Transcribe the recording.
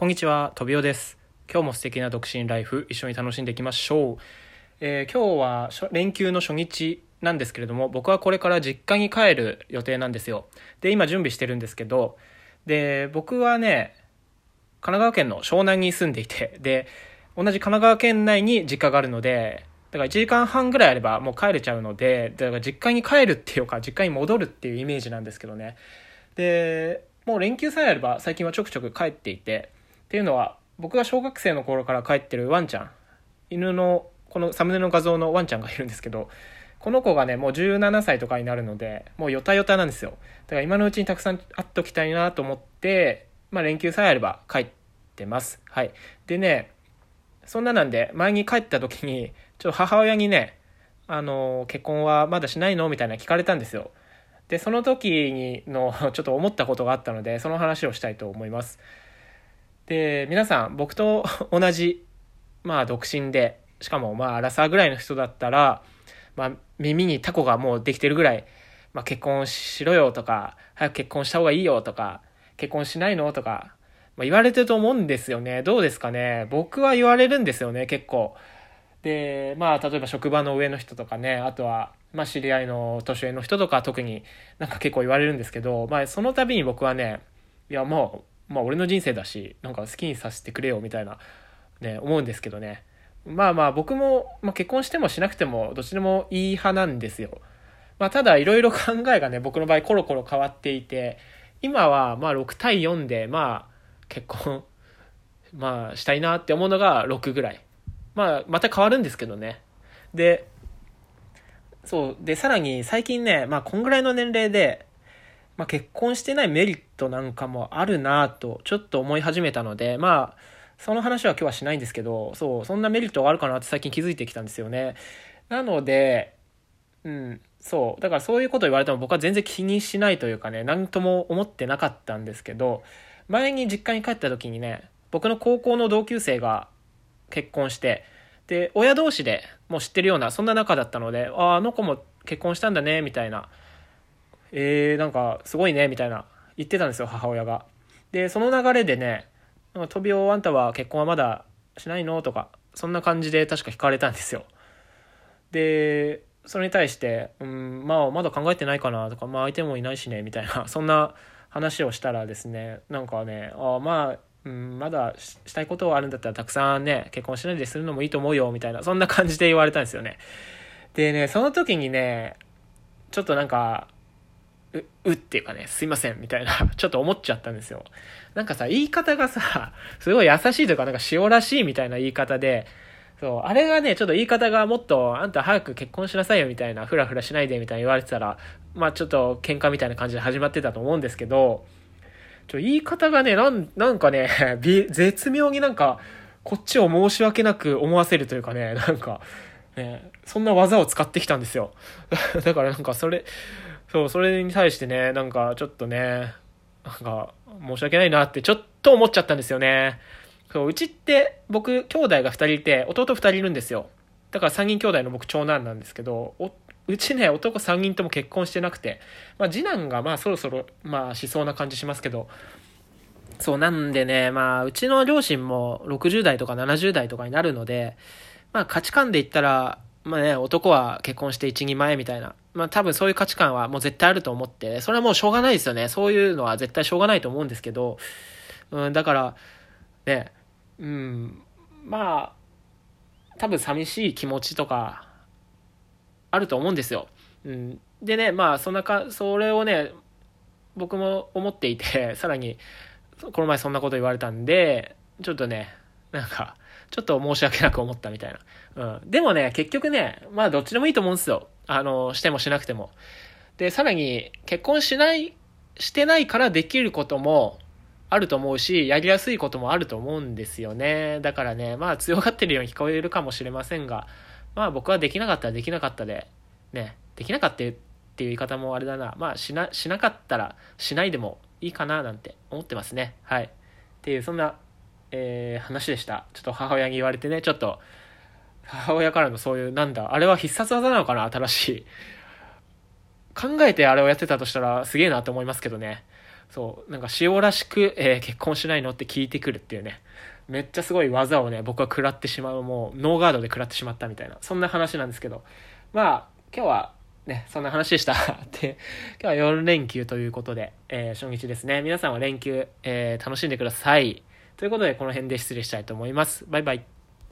こんにちは、とびおです。今日も素敵な独身ライフ、一緒に楽しんでいきましょう。えー今日は連休の初日なんですけれども、僕はこれから実家に帰る予定なんですよ。で、今準備してるんですけど、で、僕はね、神奈川県の湘南に住んでいて、で、同じ神奈川県内に実家があるので、だから1時間半ぐらいあればもう帰れちゃうので、だから実家に帰るっていうか、実家に戻るっていうイメージなんですけどね。で、もう連休さえあれば最近はちょくちょく帰っていて、っていうのは、僕が小学生の頃から帰ってるワンちゃん、犬の、このサムネの画像のワンちゃんがいるんですけど、この子がね、もう17歳とかになるので、もうヨタヨタなんですよ。だから今のうちにたくさん会っときたいなと思って、まあ連休さえあれば帰ってます。はい。でね、そんななんで、前に帰った時に、ちょっと母親にね、あの、結婚はまだしないのみたいな聞かれたんですよ。で、その時にの、ちょっと思ったことがあったので、その話をしたいと思います。で、皆さん、僕と 同じ、まあ、独身で、しかも、まあ、アラサーぐらいの人だったら、まあ、耳にタコがもうできてるぐらい、まあ、結婚しろよとか、早く結婚した方がいいよとか、結婚しないのとか、まあ、言われてると思うんですよね。どうですかね？僕は言われるんですよね、結構。で、まあ、例えば職場の上の人とかね、あとは、まあ、知り合いの年上の人とか特になんか結構言われるんですけど、まあ、その度に僕はね、いや、もう、まあ、俺の人生だし、なんか好きにさせてくれよ、みたいな、ね、思うんですけどね。まあまあ、僕も、まあ、結婚してもしなくても、どっちでもいい派なんですよ。まあ、ただ、いろいろ 考えがね、僕の場合、コロコロ変わっていて、今は、まあ、6対4で、まあ、結婚、まあ、したいなって思うのが6ぐらい。まあ、また変わるんですけどね。で、そう。で、さらに最近ね、まあ、こんぐらいの年齢で、まあ、結婚してないメリットなんかもあるなと、ちょっと思い始めたので、まあ、その話は今日はしないんですけど、そう、そんなメリットがあるかなって最近気づいてきたんですよね。なので、うん、そう。だからそういうこと言われても僕は全然気にしないというかね、何とも思ってなかったんですけど、前に実家に帰った時にね、僕の高校の同級生が結婚して、で、親同士でもう知ってるような、そんな仲だったので、ああ、あの子も結婚したんだね、みたいな。えー、なんか、すごいね、みたいな、言ってたんですよ、母親が。で、その流れでね、トビオあんたは結婚はまだしないの？とか、そんな感じで確か聞かれたんですよ。で、それに対して、うん、まあ、まだ考えてないかなとか、まあ、相手もいないしね、みたいな、そんな話をしたらですね、なんかね、あまあ、うん、まだしたいことがあるんだったらたくさんね、結婚しないでするのもいいと思うよ、みたいな、そんな感じで言われたんですよね。でね、その時にね、ちょっとなんか、う、うっていうかね、すいません、みたいな、ちょっと思っちゃったんですよ。なんかさ、言い方がさ、すごい優しいというか、なんか塩らしいみたいな言い方で、そう、あれがね、ちょっと言い方がもっと、あんた早く結婚しなさいよみたいな、ふらふらしないでみたいに言われてたら、まあちょっと喧嘩みたいな感じで始まってたと思うんですけど、ちょ言い方がね、なん、なんかね、絶妙になんか、こっちを申し訳なく思わせるというかね、なんか、ね、そんな技を使ってきたんですよ。だからなんかそれ、そう、それに対してね、なんかちょっとね、なんか申し訳ないなってちょっと思っちゃったんですよね。そう、うちって僕、兄弟が2人いて、弟2人いるんですよ。だから3人兄弟の僕長男なんですけど、おうちね、男3人とも結婚してなくて、まあ次男がまあそろそろ、まあしそうな感じしますけど、そうなんでね、まあうちの両親も60代とか70代とかになるので、まあ価値観で言ったら、まあね、男は結婚して一人前みたいな。まあ多分そういう価値観はもう絶対あると思って、それはもうしょうがないですよね。そういうのは絶対しょうがないと思うんですけど、うん、だから、ね、うん、まあ、多分寂しい気持ちとか、あると思うんですよ。うん、でね、まあそんなか、それをね、僕も思っていて、さらに、この前そんなこと言われたんで、ちょっとね、なんか、ちょっと申し訳なく思ったみたいな。うん。でもね、結局ね、まあどっちでもいいと思うんですよ。あの、してもしなくても。で、さらに、結婚しない、してないからできることもあると思うし、やりやすいこともあると思うんですよね。だからね、まあ強がってるように聞こえるかもしれませんが、まあ僕はできなかったらできなかったで、ね、できなかったっていう言い方もあれだな。まあしな、しなかったらしないでもいいかななんて思ってますね。はい。っていう、そんな、えー話でした。ちょっと母親に言われてね、ちょっと、母親からのそういう、なんだ、あれは必殺技なのかな新しい。考えてあれをやってたとしたらすげえなと思いますけどね。そう、なんか塩らしく、えー結婚しないのって聞いてくるっていうね。めっちゃすごい技をね、僕は食らってしまう、もう、ノーガードで食らってしまったみたいな、そんな話なんですけど。まあ、今日は、ね、そんな話でした。で、今日は4連休ということで、えー初日ですね。皆さんは連休、えー楽しんでください。ということで、この辺で失礼したいと思います。バイバイ。